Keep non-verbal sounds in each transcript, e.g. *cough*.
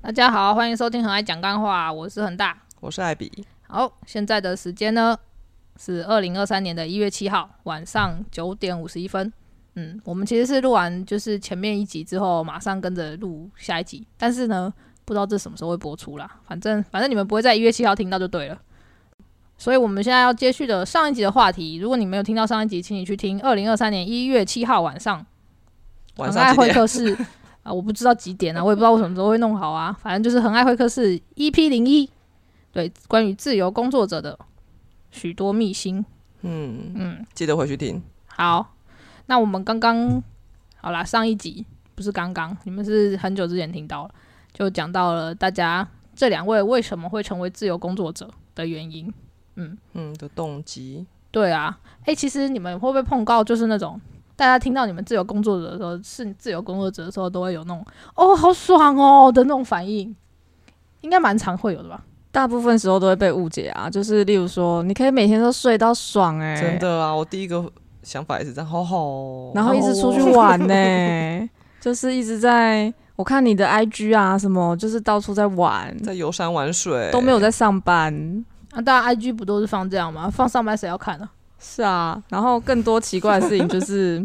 大家好，欢迎收听很爱讲干话，我是恒大。我是艾比，好，现在的时间呢是二零二三年的一月七号晚上九点五十一分。嗯，我们其实是录完就是前面一集之后，马上跟着录下一集，但是呢，不知道这什么时候会播出啦。反正反正你们不会在一月七号听到就对了。所以我们现在要接续的上一集的话题，如果你没有听到上一集，请你去听二零二三年一月七号晚上很爱会？客室 *laughs* 啊，我不知道几点啊，我也不知道我什么时候会弄好啊，反正就是很爱会客室 EP 零一，对，关于自由工作者的许多秘辛。嗯，嗯，记得回去听。好，那我们刚刚好啦，上一集不是刚刚，你们是很久之前听到了，就讲到了大家这两位为什么会成为自由工作者的原因。嗯嗯的动机，对啊，诶，其实你们会不会碰到就是那种大家听到你们自由工作者的时候，是自由工作者的时候，都会有那种哦好爽哦的那种反应，应该蛮常会有的吧？大部分时候都会被误解啊，就是例如说，你可以每天都睡到爽哎、真，的啊！我第一个想法也是这样，好好哦。然后一直出去玩呢、*laughs* *laughs* 就是一直在我看你的 IG 啊什么，就是到处在玩，在游山玩水都没有在上班。啊，大家 IG 不都是放这样吗？放上班谁要看呢、是啊，然后更多奇怪的事情就是，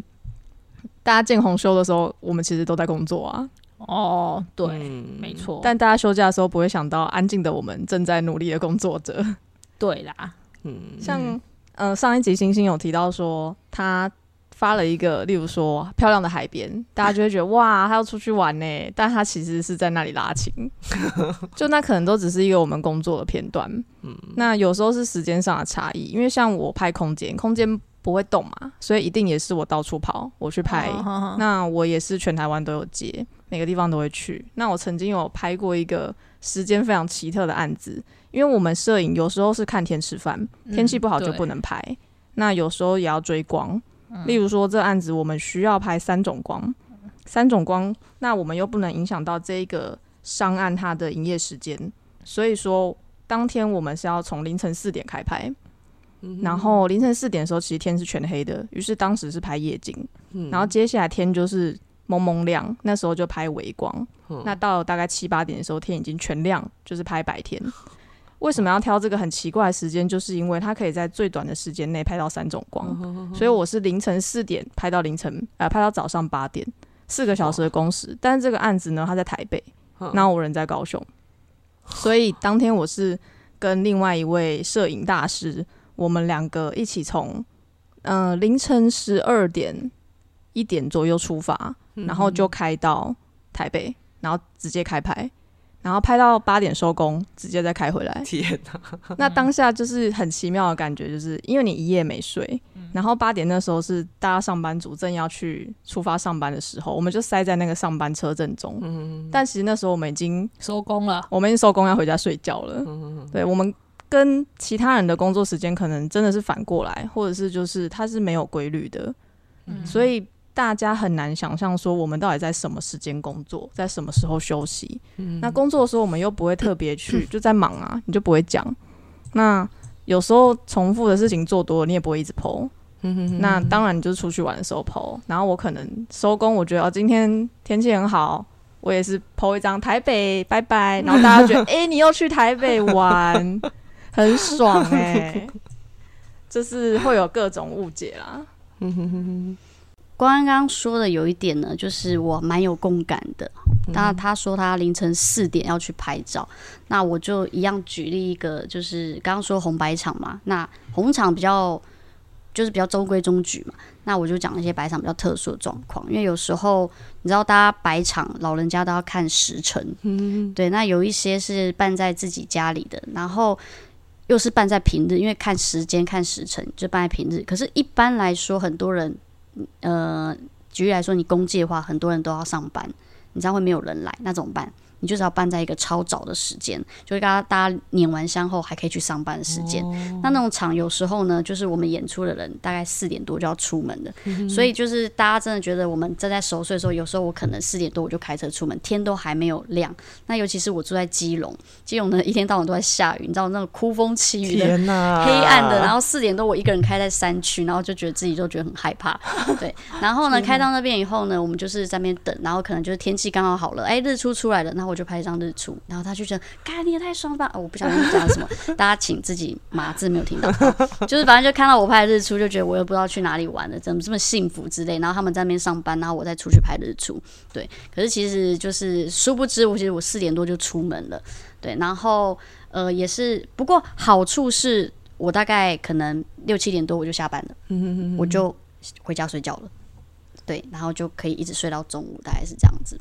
*laughs* 大家见红休的时候，我们其实都在工作啊，哦，对，嗯没错，但大家休假的时候不会想到，安静的我们正在努力的工作着。对啦，嗯，像呃上一集星星有提到说，他发了一个，例如说漂亮的海边，大家就会觉得哇，他要出去玩呢，*laughs* 但他其实是在那里拉琴，*laughs* 就那可能都只是一个我们工作的片段。嗯，那有时候是时间上的差异，因为像我拍空间，空间不会动嘛，所以一定也是我到处跑，我去拍。哦好好那我也是全台湾都有接，每个地方都会去。那我曾经有拍过一个时间非常奇特的案子，因为我们摄影有时候是看天吃饭，天气不好就不能拍。那有时候也要追光，例如说这案子我们需要拍三种光，三种光，那我们又不能影响到这一个商案它的营业时间，所以说当天我们是要从凌晨四点开拍。然后凌晨四点的时候，其实天是全黑的，于是当时是拍夜景，然后接下来天就是蒙蒙亮，那时候就拍微光。那到了大概七八点的时候，天已经全亮，就是拍白天。*laughs* 为什么要挑这个很奇怪的时间？就是因为它可以在最短的时间内拍到三种光，所以我是凌晨四点拍到凌晨，呃，拍到早上八点，四个小时的工时。但是这个案子呢，它在台北，那我人在高雄，所以当天我是跟另外一位摄影大师，我们两个一起从呃凌晨十二点一点左右出发，然后就开到台北，然后直接开拍，然后拍到八点收工，直接再开回来。天哪，那当下就是很奇妙的感觉，就是因为你一夜没睡，然后八点那时候是大家上班族正要去出发上班的时候，我们就塞在那个上班车阵中。但其实那时候我们已经收工了，我们已经收工要回家睡觉了。对，我们跟其他人的工作时间可能真的是反过来，或者是就是它是没有规律的，所以大家很难想象说我们到底在什么时间工作，在什么时候休息。那工作的时候我们又不会特别去，*laughs* 就在忙啊，你就不会讲。那有时候重复的事情做多了，你也不会一直剖。那当然，你就是出去玩的时候剖。然后我可能收工，我觉得哦，今天天气很好，我也是剖一张台北，拜拜。然后大家觉得，*laughs* 哎、你又去台北玩，*laughs* 很爽哎、就是会有各种误解啦。刚刚说的有一点呢，就是我蛮有共感的。那他说他凌晨四点要去拍照，那我就一样举例一个，就是刚刚说红白场嘛，那红场比较就是比较中规中矩嘛，那我就讲一些白场比较特殊的状况，因为有时候你知道，大家白场老人家都要看时辰，对，那有一些是办在自己家里的，然后又是办在平日，因为看时间看时辰就办在平日，可是一般来说，很多人呃，举例来说，你公祭的话，很多人都要上班，你这样会没有人来，那怎么办？你就是要办在一个超早的时间，就会跟大家捻完香后还可以去上班的时间。那那种场有时候呢，就是我们演出的人大概四点多就要出门的，所以就是大家真的觉得我们正在熟睡的时候，有时候我可能四点多我就开车出门，天都还没有亮。那尤其是我住在基隆，基隆呢一天到晚都在下雨，你知道那种哭风凄雨的。黑暗的，然后四点多我一个人开在山区，然后就觉得自己就觉得很害怕，*laughs* 对。然后呢，开到那边以后呢，我们就是在那边等，然后可能就是天气刚好好了，哎，日出出来了，然后我就拍一张日出，然后他就觉得，嘎，你也太爽吧！哦，我不想讲什么，*laughs* 大家请自己码字没有听到，*laughs* 就是反正就看到我拍日出，就觉得我又不知道去哪里玩了，怎么这么幸福之类。然后他们在那边上班，然后我再出去拍日出，对。可是其实就是殊不知，我其实我四点多就出门了，对。然后呃，也是，不过好处是。我大概可能六七点多我就下班了，我就回家睡觉了，对，然后就可以一直睡到中午，大概是这样子。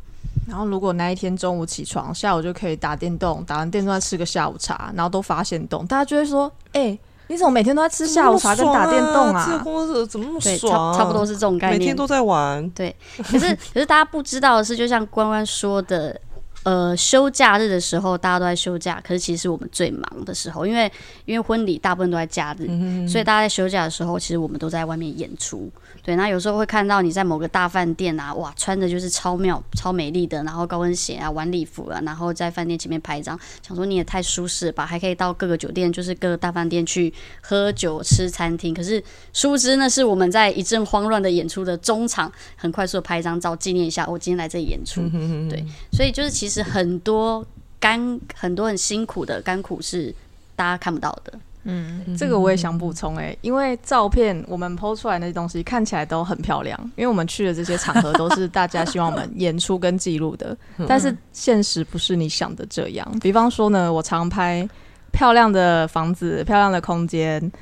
然后如果那一天中午起床，下午就可以打电动，打完电动再吃个下午茶，然后都发现动，大家就会说：“哎，你怎么每天都在吃下午茶跟打电动啊？这工作怎么那么爽？差不多是这种概念，每天都在玩。对，可是 *laughs* 可是大家不知道的是，就像关关说的。呃，休假日的时候，大家都在休假，可是其实是我们最忙的时候，因为因为婚礼大部分都在假日，所以大家在休假的时候，其实我们都在外面演出。对，那有时候会看到你在某个大饭店啊，哇，穿的就是超妙、超美丽的，然后高跟鞋啊、晚礼服啊，然后在饭店前面拍一张，想说你也太舒适吧，还可以到各个酒店，就是各个大饭店去喝酒、吃餐厅。可是殊不知，那是我们在一阵慌乱的演出的中场，很快速的拍一张照纪念一下，我今天来这里演出。对，所以就是其实很多甘、很多很辛苦的甘苦是大家看不到的。嗯，这个我也想补充哎，因为照片我们剖出来那些东西看起来都很漂亮，因为我们去的这些场合都是大家希望我们 *laughs* 演出跟记录的，*laughs* 但是现实不是你想的这样。比方说呢，我常拍漂亮的房子、漂亮的空间，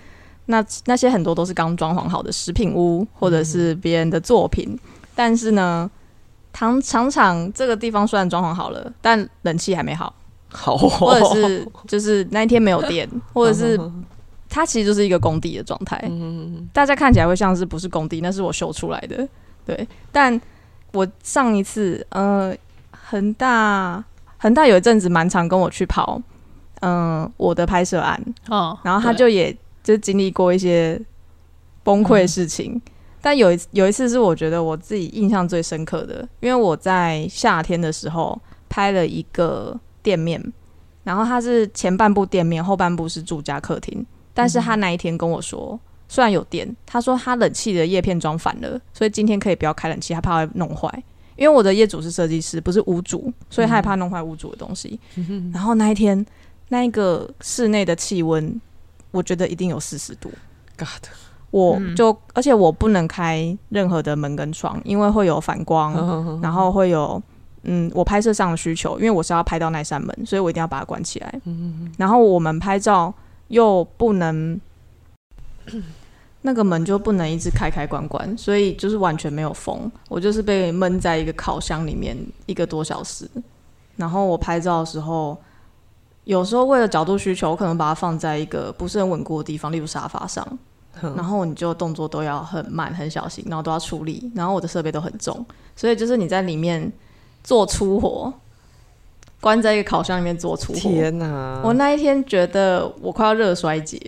那那些很多都是刚装潢好的食品屋或者是别人的作品，但是呢，常常常这个地方虽然装潢好了，但冷气还没好。好，或者是就是那一天没有电，*laughs* 或者是它其实就是一个工地的状态。嗯大家看起来会像是不是工地，那是我修出来的。对，但我上一次呃，恒大恒大有一阵子蛮常跟我去跑，嗯，我的拍摄案哦，然后他就也就经历过一些崩溃的事情。但有一有一次是我觉得我自己印象最深刻的，因为我在夏天的时候拍了一个。店面，然后它是前半部店面，后半部是住家客厅。但是他那一天跟我说，虽然有电，他说他冷气的叶片装反了，所以今天可以不要开冷气，他怕会弄坏。因为我的业主是设计师，不是屋主，所以害怕弄坏屋主的东西。*laughs* 然后那一天，那一个室内的气温，我觉得一定有四十度。God，我就而且我不能开任何的门跟窗，因为会有反光，然后会有。嗯，我拍摄上的需求，因为我是要拍到那扇门，所以我一定要把它关起来。嗯然后我们拍照又不能，那个门就不能一直开开关关，所以就是完全没有风。我就是被闷在一个烤箱里面一个多小时。然后我拍照的时候，有时候为了角度需求，我可能把它放在一个不是很稳固的地方，例如沙发上。然后你就动作都要很慢、很小心，然后都要出力。然后我的设备都很重，所以就是你在里面。做粗活，关在一个烤箱里面做粗活。天哪！我那一天觉得我快要热衰竭，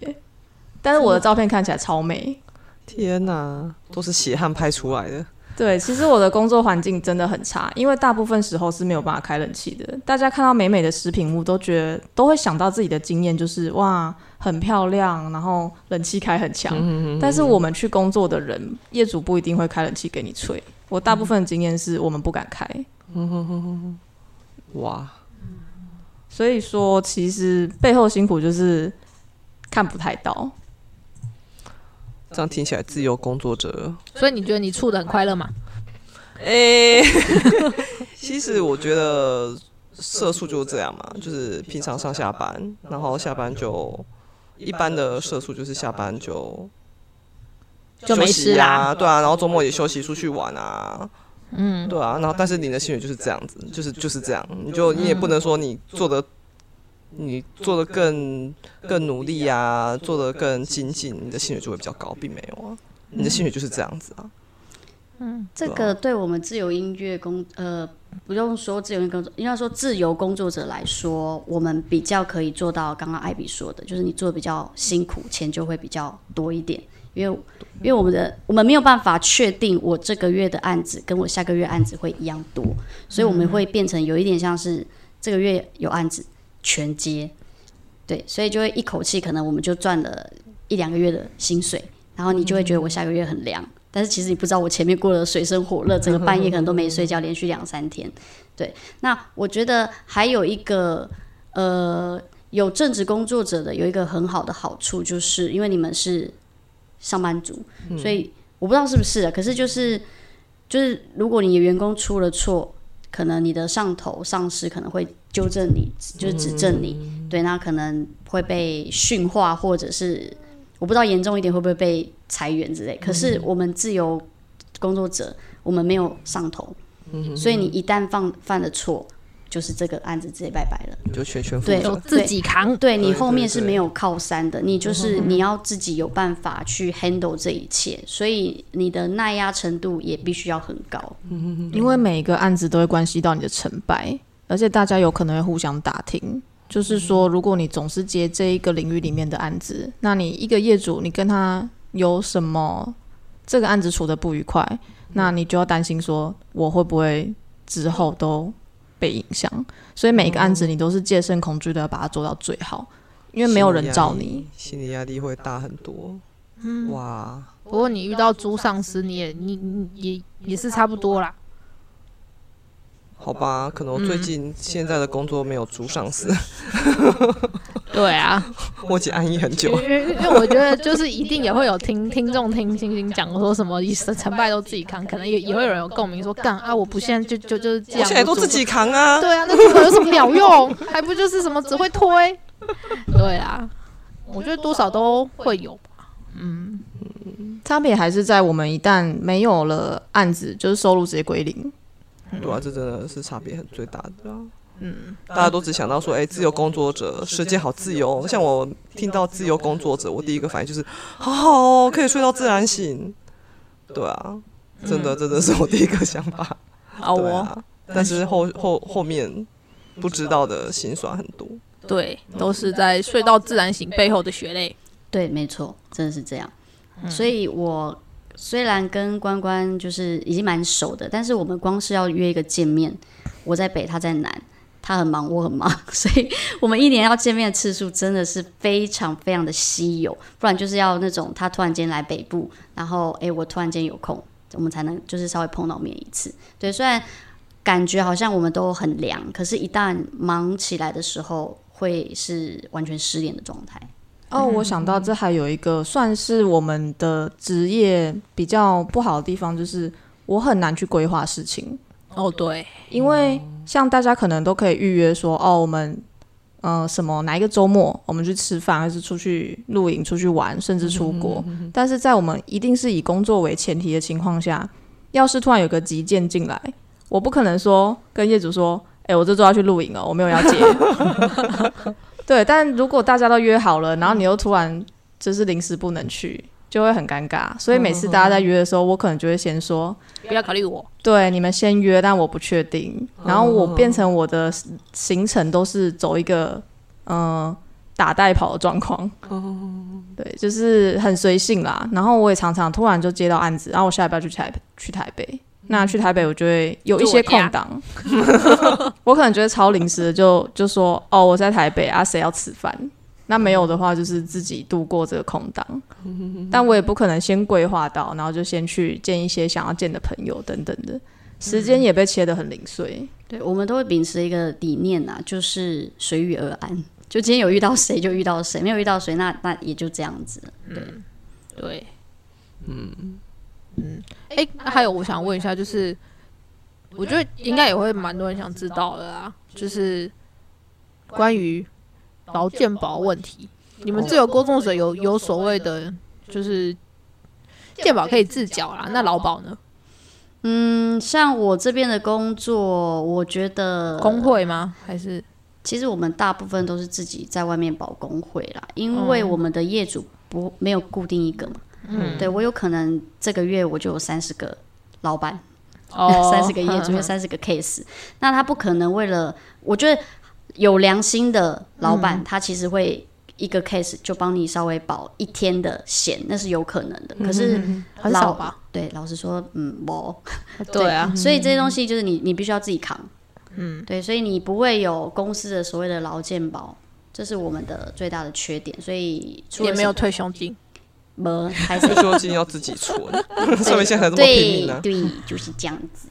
但是我的照片看起来超美。天哪，都是血汗拍出来的。对，其实我的工作环境真的很差，因为大部分时候是没有办法开冷气的。大家看到美美的食品屋，都觉得都会想到自己的经验，就是哇，很漂亮，然后冷气开很强。但是我们去工作的人，业主不一定会开冷气给你吹。我大部分的经验是我们不敢开。哇！所以说，其实背后辛苦就是看不太到。这样听起来，自由工作者。所以你觉得你处的很快乐吗？诶，*laughs* 其实我觉得社畜就是这样嘛，就是平常上下班，然后下班就一般的社畜就是下班就就没事啊，对啊，然后周末也休息出去玩啊。嗯，对啊，然后但是你的薪水就是这样子，就是就是这样，你就你也不能说你做的，你做的更更努力啊，做的更精进，你的薪水就会比较高，并没有啊，你的薪水就是这样子啊。嗯，这个对我们自由音乐工呃。不用说自由工作，应该说自由工作者来说，我们比较可以做到刚刚艾比说的，就是你做的比较辛苦，钱就会比较多一点。因为因为我们的我们没有办法确定我这个月的案子跟我下个月案子会一样多，所以我们会变成有一点像是这个月有案子全接，对，所以就会一口气可能我们就赚了一两个月的薪水，然后你就会觉得我下个月很凉。但是其实你不知道，我前面过了水深火热，整个半夜可能都没睡觉，连续两三天。对，那我觉得还有一个呃，有正职工作者的有一个很好的好处，就是因为你们是上班族，所以我不知道是不是，可是就是就是如果你的员工出了错，可能你的上头上司可能会纠正你，就是指正你，对，那可能会被训话，或者是。我不知道严重一点会不会被裁员之类，可是我们自由工作者，我们没有上头，所以你一旦犯犯了错，就是这个案子直接拜拜了，就全权对自己扛，对你后面是没有靠山的，你就是你要自己有办法去 handle 这一切，所以你的耐压程度也必须要很高，因为每一个案子都会关系到你的成败，而且大家有可能会互相打听。就是说，如果你总是接这一个领域里面的案子，那你一个业主，你跟他有什么这个案子处的不愉快，那你就要担心说，我会不会之后都被影响？所以每一个案子你都是戒慎恐惧的，要把它做到最好，因为没有人罩你，心理压力会大很多。嗯哇！不过你遇到租上司，你也你你也也是差不多啦。好吧，可能我最近现在的工作没有租上司。*laughs* 对啊，*laughs* 我已经安逸很久。因为因为我觉得就是一定也会有听听众听星星讲说什么成败都自己扛，可能也也会有人有共鸣说干啊，我不现在就就就是这样，我现在都自己扛啊。对啊，那这个有什么鸟用？*laughs* 还不就是什么只会推？对啊，我觉得多少都会有吧。嗯，差别还是在我们一旦没有了案子，就是收入直接归零。对啊，这真的是差别很最大的。嗯，大家都只想到说，哎，自由工作者世界好自由。像我听到自由工作者，我第一个反应就是，好好哦，可以睡到自然醒。对啊，真的真的是我第一个想法。*laughs* 啊，我，但是后后后面不知道的心酸很多。对，都是在睡到自然醒背后的血泪。对，没错，真的是这样。所以我。虽然跟关关就是已经蛮熟的，但是我们光是要约一个见面，我在北，他在南，他很忙，我很忙，*laughs* 所以我们一年要见面的次数真的是非常非常的稀有。不然就是要那种他突然间来北部，然后诶，我突然间有空，我们才能就是稍微碰到面一次。对，虽然感觉好像我们都很凉，可是一旦忙起来的时候，会是完全失联的状态。哦，我想到这还有一个算是我们的职业比较不好的地方，就是我很难去规划事情。哦，对，因为像大家可能都可以预约说，哦，我们呃什么哪一个周末我们去吃饭，还是出去露营、出去玩，甚至出国。但是在我们一定是以工作为前提的情况下，要是突然有个急件进来，我不可能说跟业主说，哎，我这周要去露营哦，我没有要接。*laughs* 对，但如果大家都约好了，然后你又突然就是临时不能去，就会很尴尬。所以每次大家在约的时候，我可能就会先说不要考虑我。对，你们先约，但我不确定。然后我变成我的行程都是走一个嗯打带跑的状况。对，就是很随性啦。然后我也常常突然就接到案子，然后我下礼拜去台去台北。那去台北，我就会有一些空档，*laughs* 我可能觉得超临时的，就就说哦，我在台北啊，谁要吃饭？那没有的话，就是自己度过这个空档。*laughs* 但我也不可能先规划到，然后就先去见一些想要见的朋友等等的，时间也被切得很零碎。对，我们都会秉持一个理念呐，就是随遇而安。就今天有遇到谁就遇到谁，没有遇到谁，那那也就这样子。对，对，嗯。嗯，哎，还有我想问一下，就是我觉得应该也会蛮多人想知道的啦，就是关于劳健保问题，你们自由工作者有有所谓的，就是健保可以自缴啦，那劳保呢？嗯，像我这边的工作，我觉得工会吗？还是其实我们大部分都是自己在外面保工会啦，因为我们的业主不没有固定一个嘛。嗯，对我有可能这个月我就有三十个老板，哦。*laughs* 三十个业主有 *laughs* 三十个 case，那他不可能为了，我觉得有良心的老板，他其实会一个 case 就帮你稍微保一天的险，那是有可能的。可是很老少吧？对，老实说，嗯，我 *laughs* 对啊，所以这些东西就是你你必须要自己扛，嗯，对，所以你不会有公司的所谓的劳健保，这是我们的最大的缺点，所以也没有退休金。没还是退休金要自己存，*laughs* 上面现在还这么拼命呢、对对，就是这样子。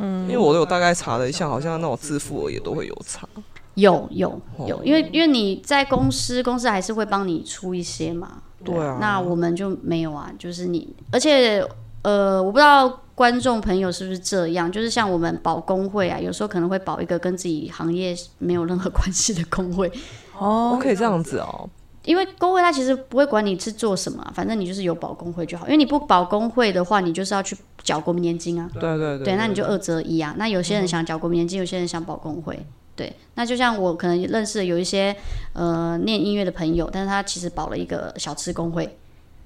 嗯因为我有大概查了一下，好像那种自付额也都会有差。有有哦有，因为因为你在公司，公司还是会帮你出一些嘛。对啊那我们就没有啊，就是你，而且呃，我不知道观众朋友是不是这样，就是像我们保工会啊，有时候可能会保一个跟自己行业没有任何关系的工会，哦，可以这样子哦。因为工会它其实不会管你是做什么啊、反正你就是有保工会就好。因为你不保工会的话，你就是要去缴国民年金啊。对对对对，那你就二择一啊。那有些人想缴国民年金，有些人想保工会。对，那就像我可能认识的有一些呃念音乐的朋友，但是他其实保了一个小吃工会，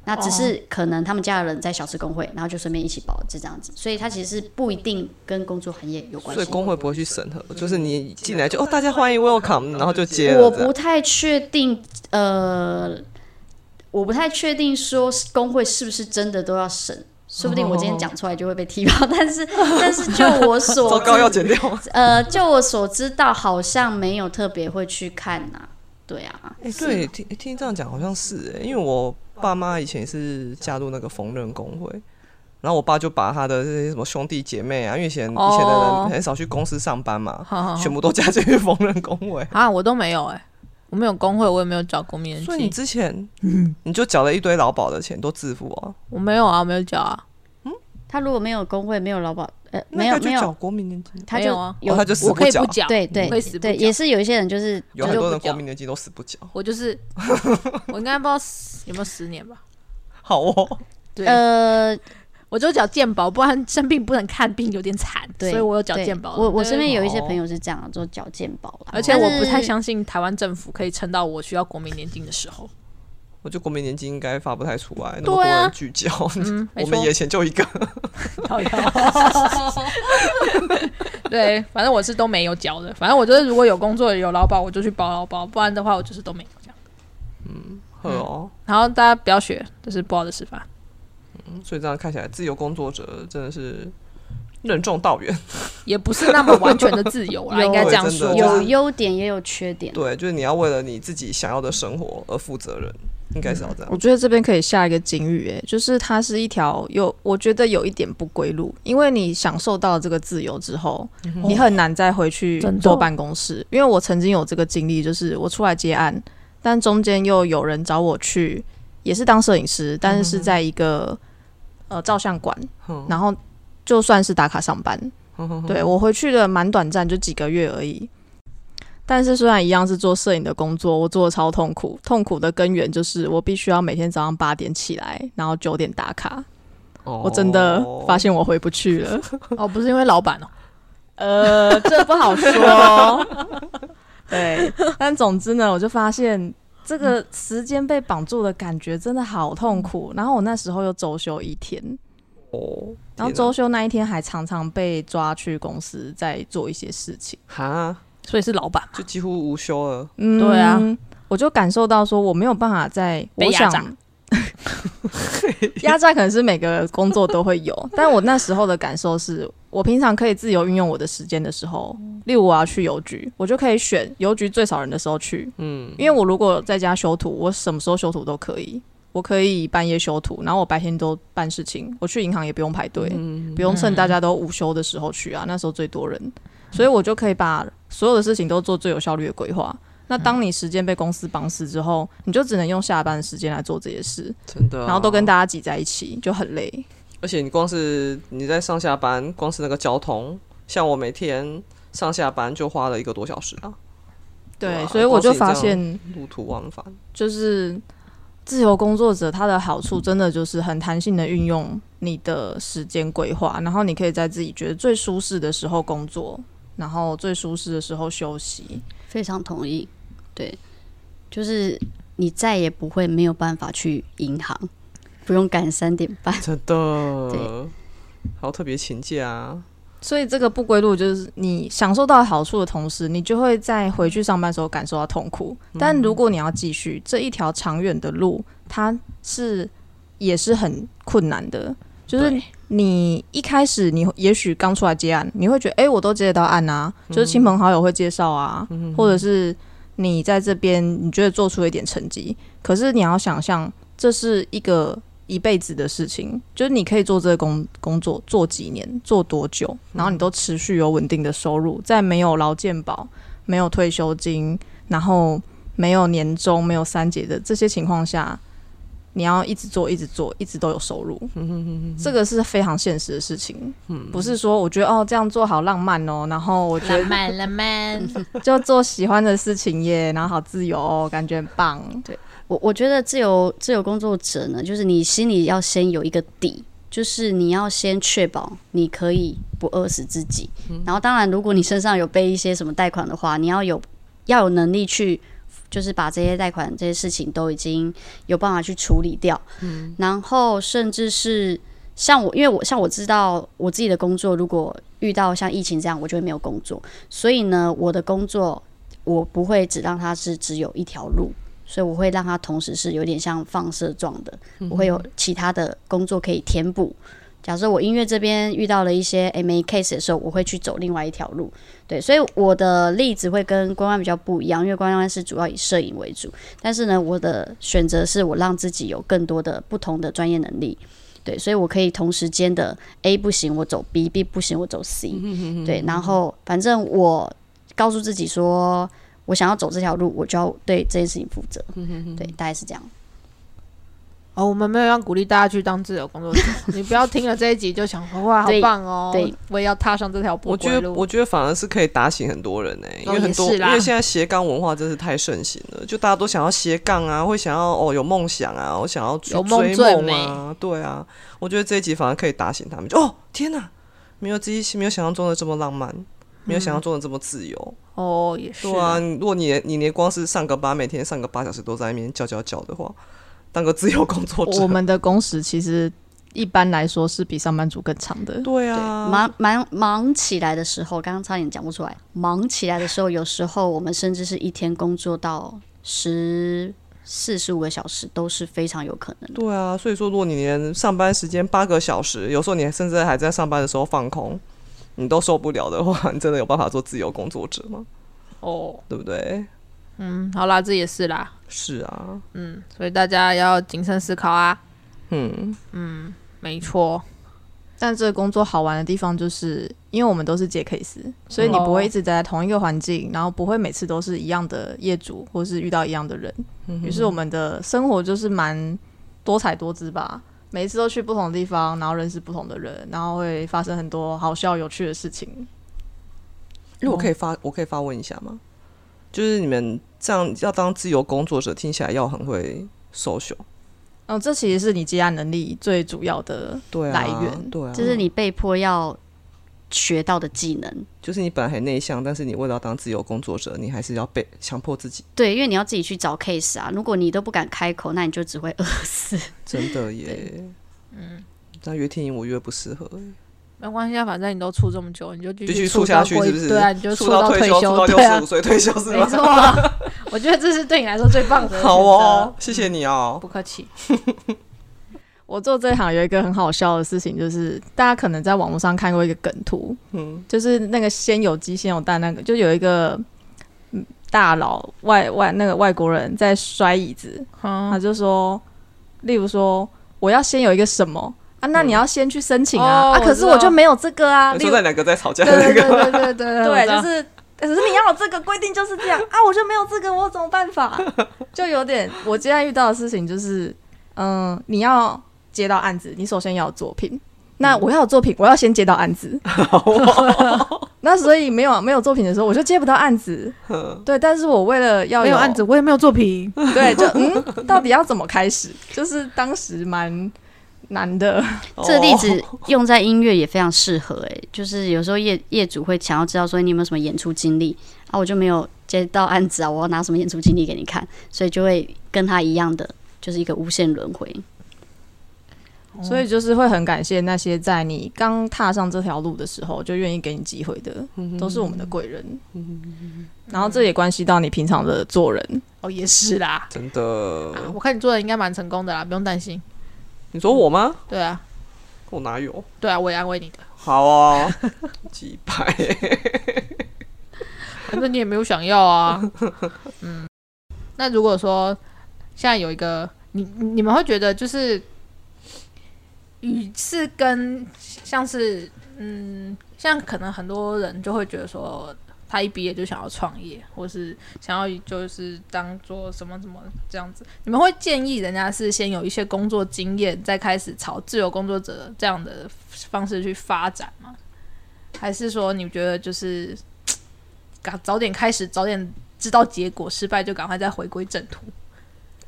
那只是可能他们家的人在小吃工会，然后就顺便一起保，就这样子。所以他其实是不一定跟工作行业有关系所以系。工会不会去审核，就是你进来就哦，大家欢迎 welcome，然后就接了我。不太确定，呃，我不太确定说工会是不是真的都要审。说不定我今天讲出来就会被踢爆，但是但是就我所糟糕，要剪掉。呃，就我所知道，好像没有特别会去看呐、对啊，哎、对，听听这样讲好像是哎，因为我爸妈以前是加入那个缝纫工会，然后我爸就把他的这些什么兄弟姐妹啊，因为以前、以前的哦人很少去公司上班嘛，好好好。全部都加进去缝纫工会。*laughs* 啊，我都没有哎、我没有工会，我也没有缴国民年所以你，之前，你就缴了一堆劳保的钱，都自付啊，我没有啊，我没有缴啊，他如果没有工会，没有劳保，呃，没有没有，个就缴国民年金，他有啊有哦他就死我可以不缴，对对我可以死对，也是有一些人就是有很多人国民年金都死不缴。我就是 *laughs* 我应该不知道十有没有十年吧，好哦，对，呃，我就缴健保，不然生病不能看病有点惨，所，以我有缴对健保。我我身边有一些哦朋友是这样做缴健保啦，而且我不太相信台湾政府可以撑到我需要国民年金的时候。我觉得国民年金应该发不太出来，那么多人聚焦，嗯，*laughs* 我们错眼前就一个。*laughs* *laughs* 对，反正我是都没有缴的。反正我觉得如果有工作有劳保，我就去保劳保；不然的话，我就是都没有这样。呵哦，然后大家不要学，这是不好的示范。所以这样看起来，自由工作者真的是任重道远。也不是那么完全的自由啦，有应该这样说。有优点也有缺点，对，就是你要为了你自己想要的生活而负责任，应该是要这样。我觉得这边可以下一个警语，哎，就是它是一条有，我觉得有一点不归路，因为你享受到这个自由之后，你很难再回去坐办公室。因为我曾经有这个经历，就是我出来接案，但中间又有人找我去，也是当摄影师，但是是在一个呃照相馆，嗯然后就算是打卡上班，哼对我回去的蛮短暂，就几个月而已。但是虽然一样是做摄影的工作，我做的超痛苦。痛苦的根源就是我必须要每天早上八点起来，然后九点打卡。我真的发现我回不去了。哦，不是因为老板哦，*laughs* 呃，这不好说。对，但总之呢，我就发现这个时间被绑住的感觉真的好痛苦。然后我那时候又周休一天，哦，然后周休那一天还常常被抓去公司在做一些事情。哈，所以是老板嘛。就几乎无休了。嗯，对啊，我就感受到说我没有办法在我想被压榨 *laughs* 压榨可能是每个工作都会有，*laughs* 但我那时候的感受是我平常可以自由运用我的时间的时候，例如我要去邮局，我就可以选邮局最少人的时候去，嗯，因为我如果在家修图，我什么时候修图都可以。我可以半夜修图，然后我白天都办事情。我去银行也不用排队，不用趁大家都午休的时候去啊，那时候最多人，所以我就可以把所有的事情都做最有效率的规划。那当你时间被公司绑死之后，你就只能用下班的时间来做这些事，真的啊、然后都跟大家挤在一起，就很累。而且你光是你在上下班，光是那个交通，像我每天上下班就花了一个多小时啊，对，所以我就发现，路途往返。就是自由工作者他的好处，真的就是很弹性的运用你的时间规划，然后你可以在自己觉得最舒适的时候工作，然后最舒适的时候休息。非常同意。对，就是你再也不会没有办法去银行，不用赶三点半。真的对，还有特别请假啊。所以这个不归路就是你享受到好处的同时，你就会在回去上班的时候感受到痛苦。但如果你要继续这一条长远的路，它是也是很困难的。就是你一开始你也许刚出来接案，你会觉得哎，我都接得到案啊，就是亲朋好友会介绍啊，或者是你在这边你觉得做出一点成绩。可是你要想象，这是一个。一辈子的事情，就是你可以做这个工工作做几年，做多久，然后你都持续有稳定的收入，在没有劳健保、没有退休金，然后没有年终、没有三节的这些情况下，你要一直做、一直做，一直都有收入。这个是非常现实的事情，不是说我觉得哦这样做好浪漫哦，然后我觉得浪漫浪漫，*laughs* 就做喜欢的事情耶，然后好自由哦，感觉很棒。对。我我觉得自由自由工作者呢，就是你心里要先有一个底，就是你要先确保你可以不饿死自己。然后，当然，如果你身上有背一些什么贷款的话，你要有要有能力去，就是把这些贷款这些事情都已经有办法去处理掉。嗯，然后甚至是像我，因为我像我知道我自己的工作，如果遇到像疫情这样，我就会没有工作。所以呢，我的工作我不会只让它是只有一条路。所以我会让它同时是有点像放射状的，我会有其他的工作可以填补。假设我音乐这边遇到了一些 M A case 的时候，我会去走另外一条路。对，所以我的例子会跟关关比较不一样，因为关关是主要以摄影为主，但是呢，我的选择是我让自己有更多的不同的专业能力。对，所以我可以同时间的 A 不行，我走 B；B 不行，我走 C。对，然后反正我告诉自己说。我想要走这条路，我就要对这件事情负责。对，大概是这样。哦，我们没有要鼓励大家去当自由工作者，*laughs* 你不要听了这一集就想说哇，好棒哦！对，我也要踏上这条不我觉得，我觉得反而是可以打醒很多人呢，因为很多，因为现在斜杠文化真是太盛行了，就大家都想要斜杠啊，会想要哦有梦想啊，我想要追梦啊，对啊。我觉得这一集反而可以打醒他们，就哦天哪，没有自己没有想象中的这么浪漫。没有想象中的这么自由哦，也是。对啊，如果你你连光是上个班，每天上个八小时都在那边叫叫叫的话，当个自由工作者，我们的工时其实一般来说是比上班族更长的。对啊，忙忙忙起来的时候，刚刚差点讲不出来。忙起来的时候，有时候我们甚至是一天工作到十四十五个小时都是非常有可能的。对啊，所以说如果你连上班时间八个小时，有时候你甚至还在上班的时候放空。你都受不了的话，你真的有办法做自由工作者吗？哦，对不对？嗯，好啦，这也是啦。是啊，嗯，所以大家要谨慎思考啊。嗯嗯，没错。但这个工作好玩的地方，就是因为我们都是接 case，所以你不会一直在同一个环境，然后不会每次都是一样的业主，或是遇到一样的人。于是我们的生活就是蛮多彩多姿吧。每一次都去不同的地方，然后认识不同的人，然后会发生很多好笑有趣的事情。因为我可以发，我可以发问一下吗？就是你们这样要当自由工作者，听起来要很会 social。哦，这其实是你接案能力最主要的来源，对，啊，就是你被迫要。学到的技能，就是你本来很内向，但是你为了要当自由工作者，你还是要被强迫自己。对，因为你要自己去找 case 啊。如果你都不敢开口，那你就只会饿死。真的耶，嗯，但越听我越不适合。没关系啊，反正你都处这么久，你就继续处下去，是不是？对啊，你就处到退休，处到六十五岁退休，是吗？没错，我觉得这是对你来说最棒的。好哦，谢谢你哦，*laughs* 不客气。*laughs* 我做这一行有一个很好笑的事情，就是大家可能在网络上看过一个梗图，嗯，就是那个先有鸡先有蛋那个，就有一个大佬外外那个外国人在摔椅子，他就说，例如说我要先有一个什么啊，那你要先去申请啊，啊，可是我就没有这个啊，说在两个在吵架，对对对对对对，对，*laughs* *laughs* 就是，可是你要有这个规定就是这样啊，我就没有这个，我有什么办法？*laughs* 就有点，我今天遇到的事情就是，嗯，你要。接到案子，你首先要有作品。那我要有作品，我要先接到案子。那所以没有没有作品的时候，我就接不到案子。对，但是我为了要有案子，我也没有作品。对，就嗯，到底要怎么开始？就是当时蛮难的。这个例子用在音乐也非常适合。哎，就是有时候业业主会想要知道说你有没有什么演出经历啊？我就没有接到案子啊，我要拿什么演出经历给你看？所以就会跟他一样的，就是一个无限轮回。所以就是会很感谢那些在你刚踏上这条路的时候就愿意给你机会的，都是我们的贵人。然后这也关系到你平常的做人。哦，也是啦，真的。我看你做的应该蛮成功的啦，不用担心。你说我吗？对啊，我哪有？对啊，我也安慰你的。好啊，*laughs* 几百，*laughs* 反正你也没有想要啊。嗯，那如果说现在有一个，你你们会觉得就是，语是跟像是，嗯，像可能很多人就会觉得说。他一毕业就想要创业，或是想要就是当做什么什么这样子，你们会建议人家是先有一些工作经验，再开始朝自由工作者这样的方式去发展吗？还是说你觉得就是 *tsk* 赶早点开始，早点知道结果，失败就赶快再回归正途？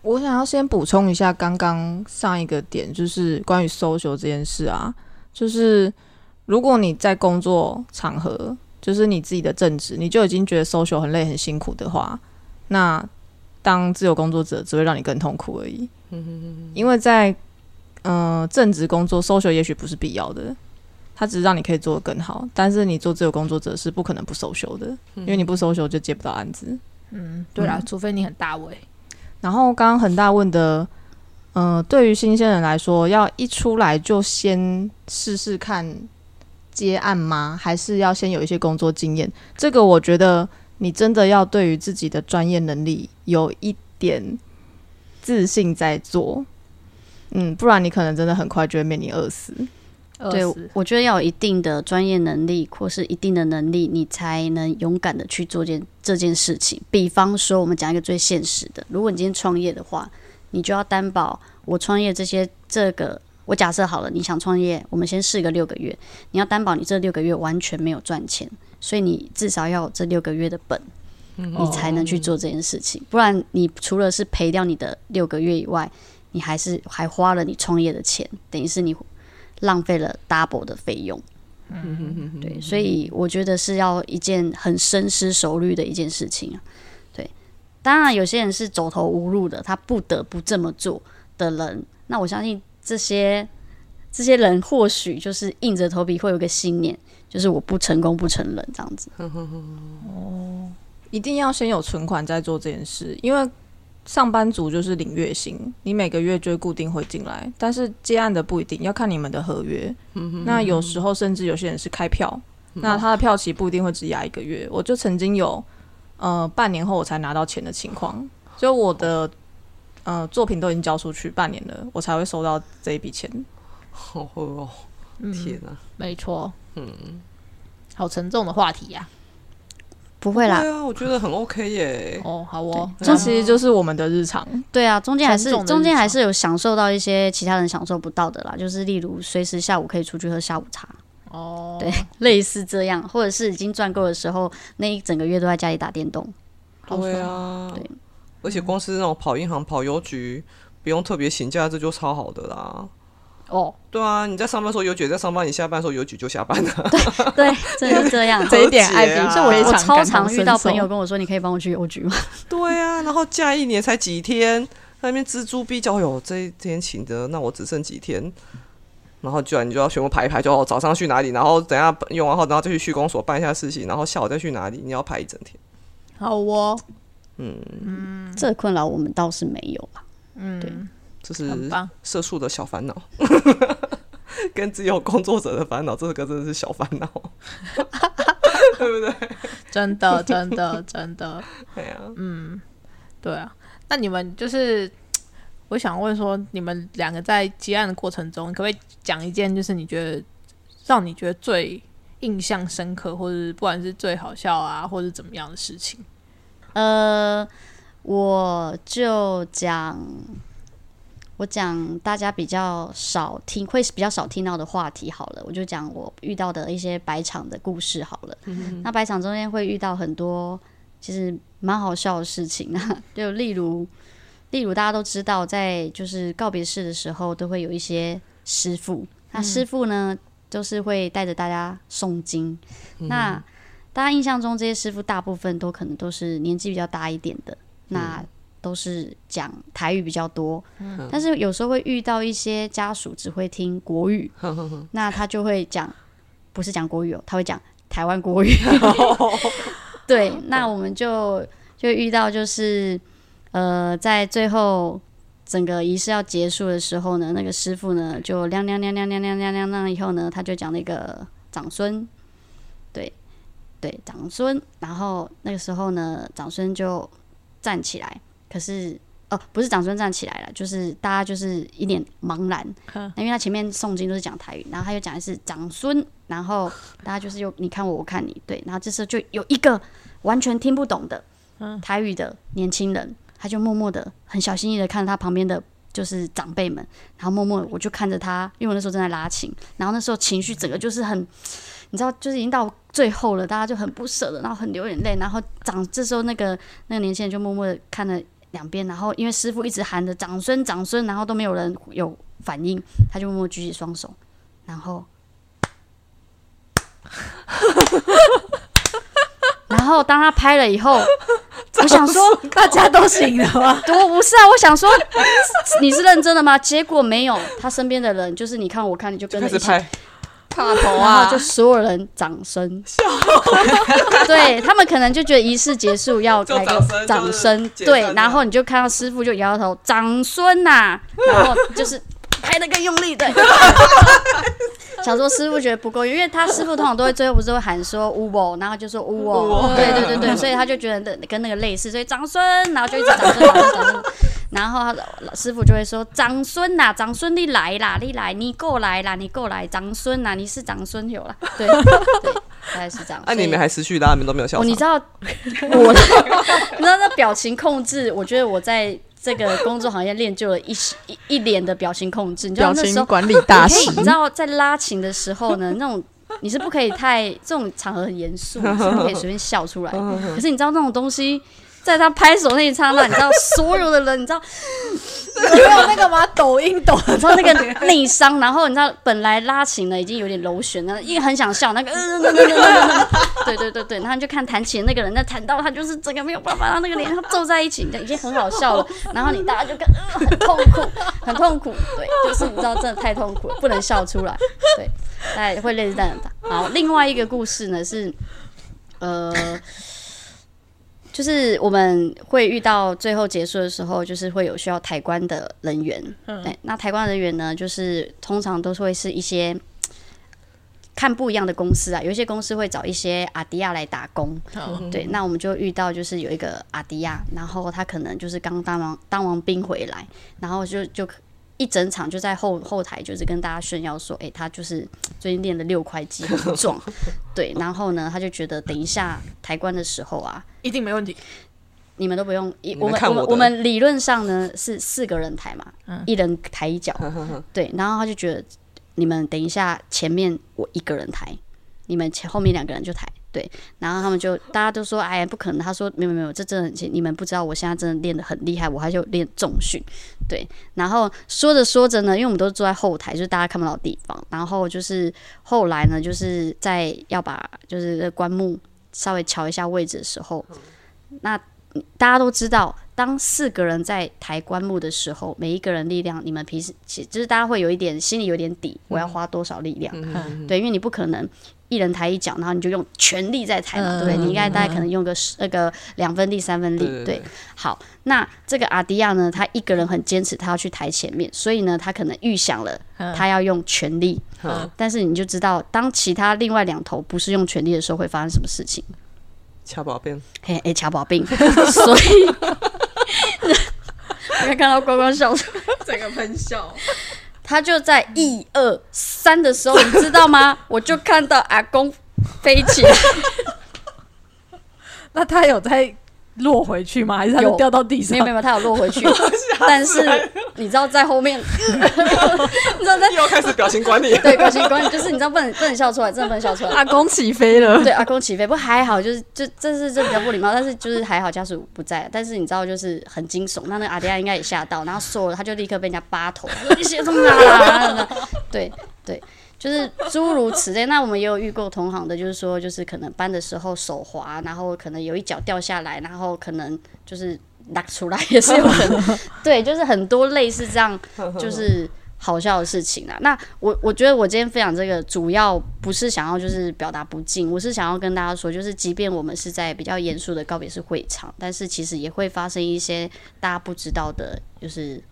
我想要先补充一下刚刚上一个点，就是关于 social 这件事啊，就是如果你在工作场合。就是你自己的正职，你就已经觉得 social 很累很辛苦的话，那当自由工作者只会让你更痛苦而已。因为在嗯正职工作，social 也许不是必要的，它只是让你可以做得更好。但是你做自由工作者是不可能不 social 的，因为你不 social 就接不到案子。嗯，对啦，除非你很大位。然后刚刚很大问的，嗯，对于新鲜人来说，要一出来就先试试看。接案吗？还是要先有一些工作经验？这个我觉得你真的要对于自己的专业能力有一点自信在做，嗯，不然你可能真的很快就会面临饿死。对，我觉得要有一定的专业能力或是一定的能力，你才能勇敢的去做件这件事情。比方说，我们讲一个最现实的，如果你今天创业的话，你就要担保我创业这些这个。我假设好了，你想创业，我们先试个六个月。你要担保你这六个月完全没有赚钱，所以你至少要有这六个月的本，你才能去做这件事情。不然，你除了是赔掉你的六个月以外，你还是还花了你创业的钱，等于是你浪费了 double 的费用。对，所以我觉得是要一件很深思熟虑的一件事情啊。对，当然有些人是走投无路的，他不得不这么做的人，那我相信。这些这些人或许就是硬着头皮会有个信念，就是我不成功不成人这样子。哦，一定要先有存款再做这件事，因为上班族就是领月薪，你每个月就固定会进来，但是接案的不一定要看你们的合约。那有时候甚至有些人是开票，那他的票期不一定会只压一个月。我就曾经有呃半年后我才拿到钱的情况，就我的。呃，作品都已经交出去半年了，我才会收到这一笔钱。好哦，天哪！没错，嗯，好沉重的话题呀。不会啦，对啊，我觉得很 OK 耶。哦，好哦，这其实就是我们的日常。对啊，中间还是中间还是有享受到一些其他人享受不到的啦，就是例如随时下午可以出去喝下午茶。哦，对，类似这样，或者是已经赚够的时候，那一整个月都在家里打电动。对啊，对。而且光是那种跑银行、跑邮局，不用特别请假，这就超好的啦。哦，对啊，你在上班时候邮局在上班，你下班时候邮局就下班了。对，真的是这样。*laughs* 这一点爱比，所以我我超常遇到朋友跟我说：“你可以帮我去邮局吗？” *laughs* 对啊，然后假一年才几天，那边蜘蛛比较有这一天请的，那我只剩几天，然后居然你就要全部排一排，就早上去哪里，然后等下用完后，然后再去区公所办一下事情，然后下午再去哪里，你要排一整天。好哦。嗯这困扰我们倒是没有吧？嗯，对，这是社畜的小烦恼，*laughs* 跟自由工作者的烦恼，这个真的是小烦恼，*laughs* 对不对？真的，真的，真的，对啊，嗯，对啊。那你们就是，我想问说，你们两个在接案的过程中，可不可以讲一件，就是你觉得让你觉得最印象深刻，或者不管是最好笑啊，或者怎么样的事情？呃，我就讲，我讲大家比较少听，会比较少听到的话题好了。我就讲我遇到的一些白场的故事好了。那白场中间会遇到很多其实蛮好笑的事情啊，*laughs* 就例如，例如大家都知道，在就是告别式的时候，都会有一些师傅。那师傅呢，都是会带着大家诵经。那大家印象中这些师傅大部分都可能都是年纪比较大一点的，那都是讲台语比较多，但是有时候会遇到一些家属只会听国语，那他就会讲不是讲国语哦，他会讲台湾国语。对，那我们就就遇到就是呃，在最后整个仪式要结束的时候呢，那个师傅呢就亮亮亮亮亮亮亮亮亮以后呢，他就讲那个长孙，对对长孙，然后那个时候呢，长孙就站起来，可是哦，不是长孙站起来了，就是大家就是一脸茫然，因为他前面诵经都是讲台语，然后他又讲的是长孙，然后大家就是又你看我我看你，对，然后这时候就有一个完全听不懂的台语的年轻人，他就默默的很小心翼翼的看着他旁边的就是长辈们，然后默默我就看着他，因为我那时候正在拉琴，然后那时候情绪整个就是很。你知道，就是已经到最后了，大家就很不舍得，然后很流眼泪，然后长这时候那个那个年轻人就默默的看了两边，然后因为师傅一直喊着长孙长孙，然后都没有人有反应，他就默默举起双手，然后，然后当他拍了以后，我想说大家都醒了吗？*laughs* 我不是啊，我想说你是认真的吗？结果没有，他身边的人就是你看我看你就跟着一起。怕头啊！就所有人掌声，对他们可能就觉得仪式结束要来个掌声，对，然后你就看到师傅就摇摇头，长孙呐，然后就是拍的更用力，对。*laughs* 想说师傅觉得不够，因为他师傅通常都会最后不是会喊说呜哦，然后就说呜哦，对对对对，所以他就觉得跟那个类似，所以长孙，然后就一直长孙长孙，然后老师傅就会说长孙呐，长孙你来啦，你来，你过来啦，你过来，长孙呐，你是长孙有啦，对 *laughs* 对，大概是这样。那你们还持续的，你们都没有笑。你知道 *laughs* 我，你知道那表情控制，我觉得我在。这个工作行业练就了一一一脸的表情控制，你知道那时候管理大师，你知道在拉琴的时候呢，那种你是不可以太这种场合很严肃，是不可以随便笑出来。*laughs* 可是你知道那种东西。在他拍手那一刹那，你知道所有的人，你知道没有那个吗？抖音抖，你知道那个 *laughs* 内伤，然后你知道本来拉琴的已经有点楼旋了，因为很想笑，那个对对对对，然后就看弹琴那个人，那弹到他就是整个没有办法，让那个脸皱在一起，已经很好笑了。然后你大家就跟很痛苦，很痛苦，对，就是你知道真的太痛苦了，不能笑出来，对，大家会类似这样的。好，另外一个故事呢是，呃。就是我们会遇到最后结束的时候，就是会有需要抬棺的人员。对，那抬棺人员呢，就是通常都是会是一些 *tsk* 看不一样的公司啊。有一些公司会找一些阿迪亚来打工。对，那我们就遇到就是有一个阿迪亚，然后他可能就是刚当完当完兵回来，然后就就。一整场就在后后台，就是跟大家炫耀说，哎，他就是最近练了六块肌，很壮。*laughs* 对，然后呢，他就觉得等一下抬棺的时候啊，一定没问题。你们都不用，我们我们我们理论上呢是四个人抬嘛，一人抬一脚。*laughs* 对，然后他就觉得你们等一下前面我一个人抬，你们前后面两个人就抬。对，然后他们就大家都说，哎呀，不可能。他说，没有没有，这真的很轻。你们不知道，我现在真的练得很厉害，我还是有练重训。对，然后说着说着呢，因为我们都是坐在后台，就是大家看不到地方。然后就是后来呢，就是在要把就是棺木稍微调一下位置的时候，那大家都知道，当四个人在抬棺木的时候，每一个人力量，你们平时其实就是大家会有一点心里有点底，我要花多少力量？对，因为你不可能。一人抬一脚，然后你就用全力在抬嘛，对不对？你应该大概可能用个那个两分力、三分力，对。好，那这个阿迪亚呢，他一个人很坚持，他要去抬前面，所以呢，他可能预想了他要用全力。但是你就知道，当其他另外两头不是用全力的时候，会发生什么事情？掐宝病，嘿，哎，掐宝病。*laughs* 所以，*laughs* 你看到光光笑出来，*laughs* 整个喷笑。他就在一二三的时候，你知道吗？*laughs* 我就看到阿公飞起来。*laughs* 那他有在落回去吗？还是他掉到地上？没有没有，他有落回去。*laughs* 但是你知道在后面，*laughs* 你知道在又开始表情管理。*laughs* 对，表情管理就是你知道不能不能笑出来，真的不能笑出来。阿公起飞了。对，阿公起飞，不还好，就是就这是这比较不礼貌，但是就是还好家属不在。但是你知道就是很惊悚，那那个阿迪亚应该也吓到，然后说了他就立刻被人家扒头，你写这么大？对对。就是诸如此类，那我们也有遇过同行的，就是说，就是可能搬的时候手滑，然后可能有一脚掉下来，然后可能就是拿出来也是有可能。*laughs* 对，就是很多类似这样，就是好笑的事情啊。那我我觉得我今天分享这个，主要不是想要就是表达不敬，我是想要跟大家说，就是即便我们是在比较严肃的告别式会场，但是其实也会发生一些大家不知道的，就是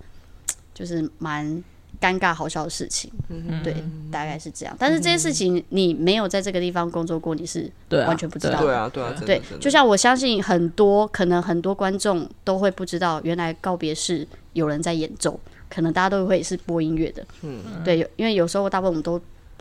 就是蛮。尴尬好笑的事情，对，大概是这样。但是这些事情你没有在这个地方工作过，你是完全不知道。对啊，对啊，对。就像我相信很多可能很多观众都会不知道，原来告别是有人在演奏，可能大家都会是播音乐的。嗯，对，因为有时候大部分我们都。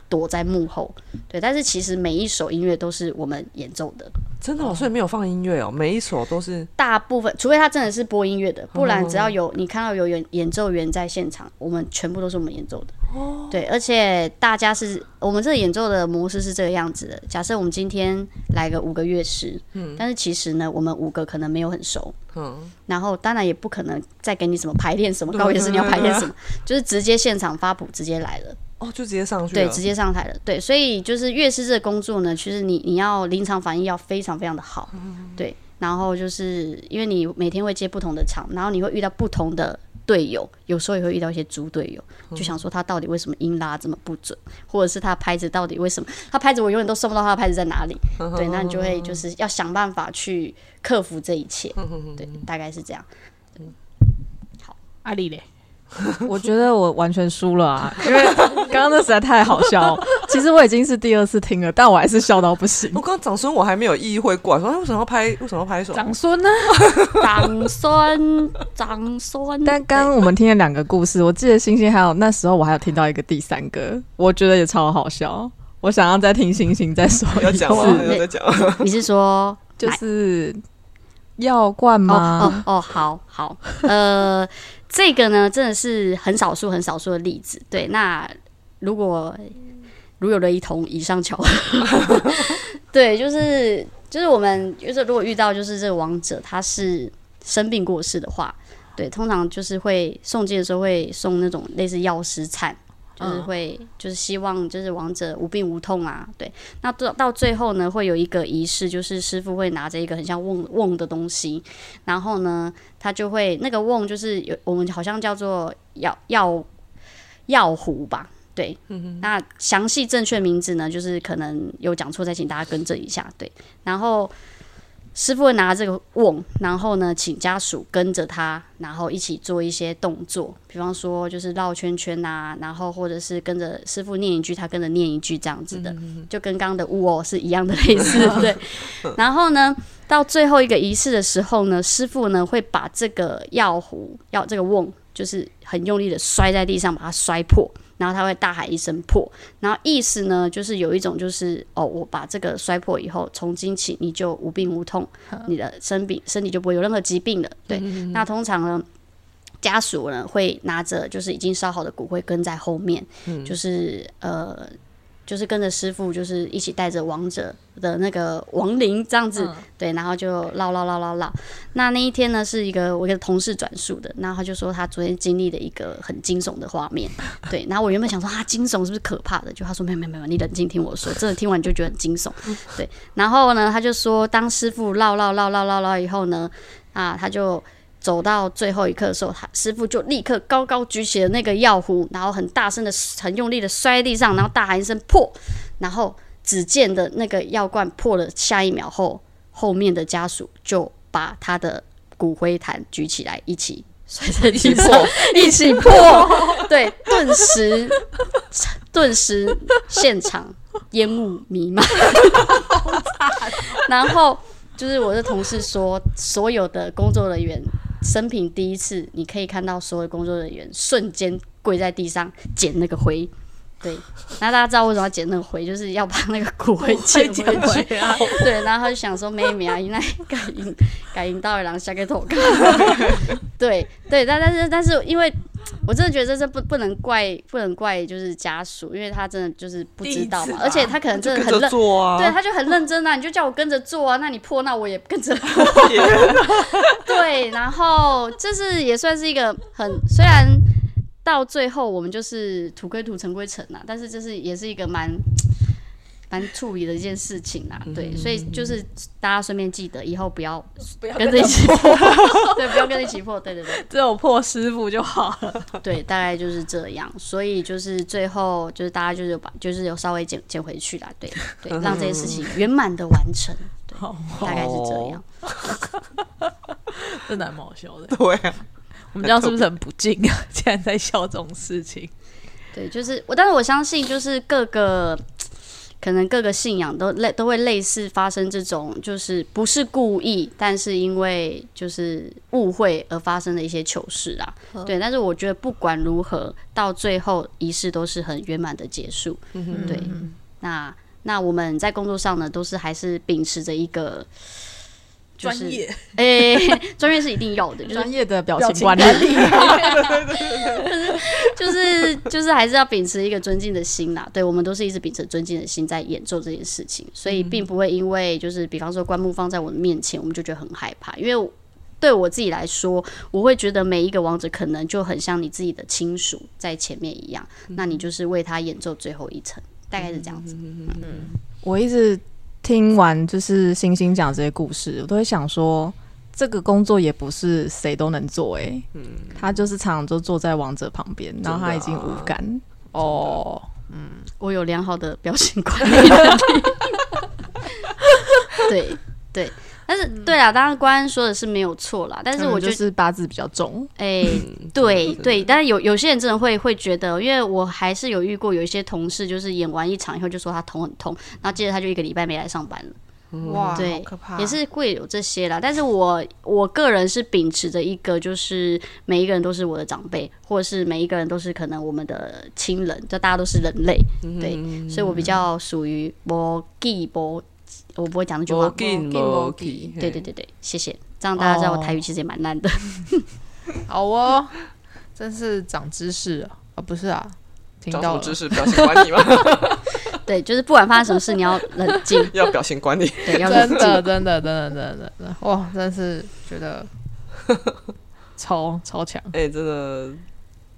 躲在幕后，对，但是其实每一首音乐都是我们演奏的，真的，所以没有放音乐哦，每一首都是大部分，除非他真的是播音乐的，不然只要有你看到有演演奏员在现场，我们全部都是我们演奏的。哦，对，而且大家是我们这个演奏的模式是这个样子的，假设我们今天来个五个乐师，嗯，但是其实呢，我们五个可能没有很熟，嗯，然后当然也不可能再给你什么排练什么高乐师你要排练什么，就是直接现场发谱直接来了。哦，就直接上去，对，直接上台了，对，所以就是乐师这个工作呢，其实你你要临场反应要非常非常的好，对，然后就是因为你每天会接不同的场，然后你会遇到不同的队友，有时候也会遇到一些猪队友，就想说他到底为什么音拉这么不准，或者是他拍子到底为什么他拍子我永远都收不到他的拍子在哪里，对，那你就会就是要想办法去克服这一切，对，大概是这样。好，阿丽嘞。*laughs* 我觉得我完全输了啊，因为刚刚那实在太好笑。*laughs* 其实我已经是第二次听了，但我还是笑到不行。我刚长孙我还没有意会过来，说他为什么要拍？为什么要拍手？长孙呢？*laughs* 长孙，长孙。但刚刚我们听了两个故事，我记得星星还有那时候我还有听到一个第三个，我觉得也超好笑。我想要再听星星再说要讲吗？要再讲？你是说就是药罐吗？哦哦，好好，呃。这个呢，真的是很少数、很少数的例子。对，那如果如有雷同，以上巧合。*laughs* 对，就是就是我们就是如果遇到就是这个王者他是生病过世的话，对，通常就是会送祭的时候会送那种类似药师餐。就是会，就是希望就是亡者无病无痛啊，对。那到到最后呢，会有一个仪式，就是师傅会拿着一个很像瓮瓮的东西，然后呢，他就会那个瓮就是有我们好像叫做药药药壶吧，对。那详细正确名字呢，就是可能有讲错，再请大家更正一下，对。然后。师傅会拿这个瓮，然后呢，请家属跟着他，然后一起做一些动作，比方说就是绕圈圈啊，然后或者是跟着师傅念一句，他跟着念一句这样子的，就跟刚刚的呜哦是一样的类似，对。*laughs* 然后呢，到最后一个仪式的时候呢，师傅呢会把这个药壶、药这个瓮，就是很用力的摔在地上，把它摔破。然后他会大喊一声破，然后意思呢就是有一种就是哦，我把这个摔破以后，从今起你就无病无痛，你的生病身体就不会有任何疾病了。对，那通常呢，家属呢会拿着就是已经烧好的骨灰跟在后面，就是呃。就是跟着师傅，就是一起带着王者的那个亡灵这样子，对，然后就唠唠唠唠唠。那那一天呢，是一个我一个同事转述的，然后他就说他昨天经历的一个很惊悚的画面，对。然后我原本想说啊，惊悚是不是可怕的？就他说没有没有没有，你冷静听我说，真的听完就觉得很惊悚，对。然后呢，他就说当师傅唠唠唠唠唠唠以后呢，啊，他就。走到最后一刻的时候，他师傅就立刻高高举起了那个药壶，然后很大声的、很用力的摔在地上，然后大喊一声“破”，然后只见的那个药罐破了，下一秒后，后面的家属就把他的骨灰坛举起来，一起摔在地上，一起破，对，顿时，顿时现场烟雾弥漫，*laughs* 然后就是我的同事说，所有的工作人员。生平第一次，你可以看到所有工作人员瞬间跪在地上捡那个灰。对，那大家知道为什么要捡那个灰，就是要把那个骨灰捡回去啊。*laughs* 对，然后他就想说，妹妹啊，应该感应感应到然后下个头看。*laughs* 对对，但但是但是，因为我真的觉得这是不不能怪不能怪就是家属，因为他真的就是不知道嘛，而且他可能真的很认，对，他就很认真啊，你就叫我跟着做啊，那你破，那我也跟着 *laughs* 破。对，然后这是也算是一个很虽然。到最后，我们就是土归土，尘归尘呐。但是这是也是一个蛮 *tsk* 蛮处理的一件事情啦。嗯对，所以就是大家顺便记得，以后不要不要跟着一起破，*laughs* 对，不要跟着一起破。对对对只有破师傅就好了。对，大概就是这样。所以就是最后就是大家就是把就是有稍微捡捡回去啦。对对，*laughs* 让这件事情圆满的完成。对，大概是这样。真 *laughs* 的还蛮好笑的。对啊，我们这样是不是很不敬啊？*laughs* 竟然在笑这种事情。对，就是我，但是我相信，就是各个可能各个信仰都类都会类似发生这种，就是不是故意，但是因为就是误会而发生的一些糗事啊。对，但是我觉得不管如何，到最后仪式都是很圆满的结束。对，那那我们在工作上呢，都是还是秉持着一个。就是专业，诶，*laughs* 专业是一定要的，就是专业的表表情管情管理，*laughs* 就是就是还是要秉持一个尊敬的心啦。对我们都是一直秉持尊敬的心在演奏这件事情，所以并不会因为就是比方说棺木放在我的面前，我们就觉得很害怕。因为对我自己来说，我会觉得每一个王者可能就很像你自己的亲属在前面一样，那你就是为他演奏最后一层，大概是这样子。嗯。我一直听完就是星星讲这些故事，我都会想说，这个工作也不是谁都能做哎、欸，他就是常常就坐在王者旁边，然后他已经无感。哦，嗯。我有良好的表情管理。*laughs* 能力。对对，但是对啊，当然关安说的是没有错啦，但是我就。是八字比较重，哎、嗯对对，但是有有些人真的会会觉得，因为我还是有遇过有一些同事，就是演完一场以后就说他头很痛，然后接着他就一个礼拜没来上班了，哇，对可怕，也是会有这些啦。但是我我个人是秉持着一个，就是每一个人都是我的长辈，或者是每一个人都是可能我们的亲人，就大家都是人类，对，所以我比较属于我记不，我不会讲那句话。对对对对，谢谢，这样大家知道我台语其实也蛮烂的。好哦，真是长知识啊！啊，不是啊，听到知识？表情管理吗？*laughs* 对，就是不管发生什么事，你要冷静，*laughs* 要表情管理，对，要冷真。的真的真的真的真的。哇，真是觉得 *laughs* 超超强，哎，真的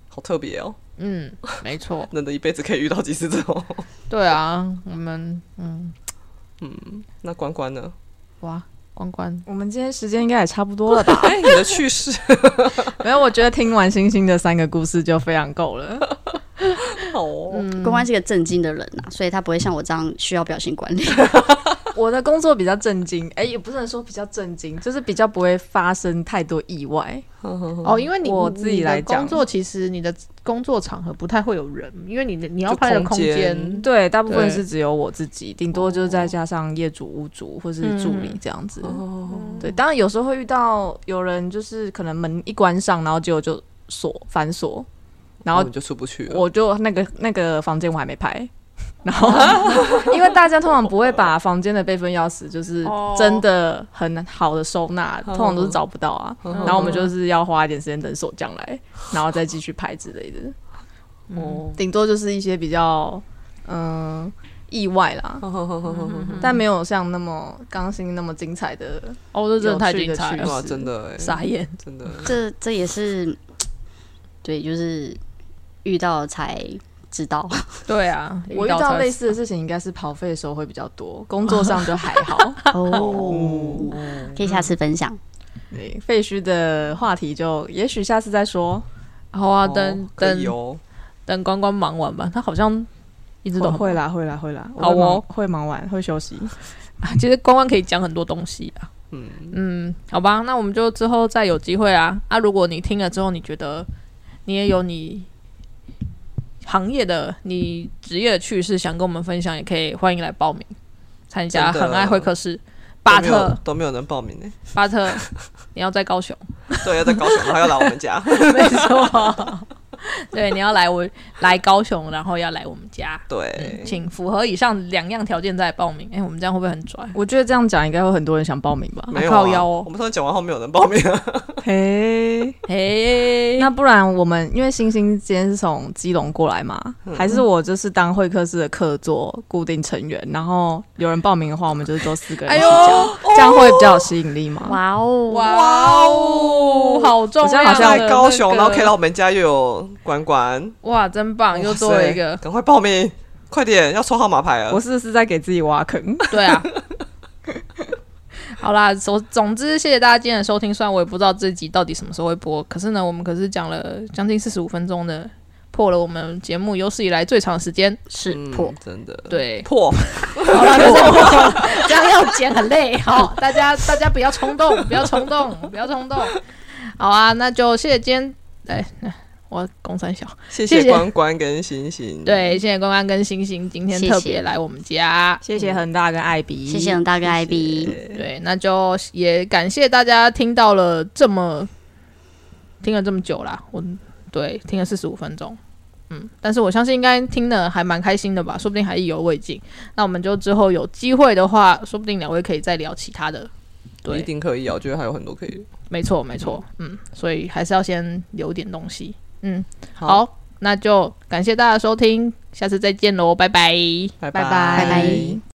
好特别哦，嗯，没错，人的一辈子可以遇到几次这种。对啊，我们嗯，那关关呢？哇，关关，我们今天时间应该也差不多了吧？*laughs* 哎，你的趣事 *laughs* 没有，我觉得听完星星的三个故事就非常够了。好哦，关关是个正经的人呐、所以他不会像我这样需要表情管理。*laughs* 我的工作比较震惊，哎、也不能说比较震惊，就是比较不会发生太多意外。*laughs* 哦，因为你我自己来讲工作其实你的工作场合不太会有人，因为你的你要拍的空间间，对，大部分是只有我自己，顶多就是再加上业主、屋主或是助理这样子。对，当然有时候会遇到有人就是可能门一关上，然后结果就锁反锁，然后我就出不去了。我就那个那个房间我还没拍。然后，*laughs* 因为大家通常不会把房间的备份钥匙，就是哦。真的很好的收纳，通常都是找不到啊。然后我们就是要花一点时间等手将来，然后再继续拍之类的。哦，顶多就是一些比较嗯、意外啦，但没有像那么刚性那么精彩的。哦，这真的太精彩了，真的哎，傻眼，真的。这这也是对，就是遇到才知道。*laughs* 对啊，*laughs* 我遇到类似的事情，应该是跑费的时候会比较多，*laughs* 工作上就还好。哦，可以下次分享。对，废墟的话题就也许下次再说。好啊，哦等等等关关忙完吧，他好像一直都会啦，会啦，会啦。好哦我会忙会忙完，会休息。其实关关可以讲很多东西啊。嗯嗯，好吧，那我们就之后再有机会啊。啊，如果你听了之后，你觉得你也有你行业的、你职业的趣事想跟我们分享，也可以欢迎来报名参加很爱会客室。巴特，都没有人报名呢。巴特，你要在高雄，*laughs* 对，要在高雄，然后要来我们家。*laughs* 没错。*laughs* 对，你要来我来高雄，然后要来我们家，对，请符合以上两样条件再报名。哎、我们这样会不会很拽？我觉得这样讲应该会很多人想报名吧。没有啊靠腰哦我们上次讲完后没有人报名啊。嘿，嘿，那不然我们因为星星今天是从基隆过来嘛，还是我就是当会客室的客座固定成员，然后有人报名的话，我们就是做四个人一起哎讲，这样会比较有吸引力吗？哇哦，哇哦，好重要！好像好像在高雄，然后可以到到我们家又有管管，哇，真棒，又多了一个。赶快报名，快点要抽号码牌了。我是不是在给自己挖坑？对啊。*laughs* 好啦，总总之，谢谢大家今天的收听。虽然我也不知道这集到底什么时候会播，可是呢，我们可是讲了将近四十五分钟的，破了我们节目有史以来最长时间。是嗯破，真的对，破，好了，就是破，这样要剪很累。好，大家大家不要冲动，不要冲动，不要冲动。好啊，那就谢谢今天，哎，我公三小，谢谢关关跟星星。对，谢谢关关跟星星今天特别来我们家。谢谢恒大跟艾比，谢谢恒大跟艾比，对，那就也感谢大家听到了这么听了这么久啦，我对听了四十五分钟，嗯，但是我相信应该听的还蛮开心的吧，说不定还意犹未尽。那我们就之后有机会的话，说不定两位可以再聊其他的。对一定可以啊！我觉得还有很多可以。没错，没错，嗯，所以还是要先留点东西，嗯，好，那就感谢大家收听，下次再见喽，拜拜。拜拜。拜拜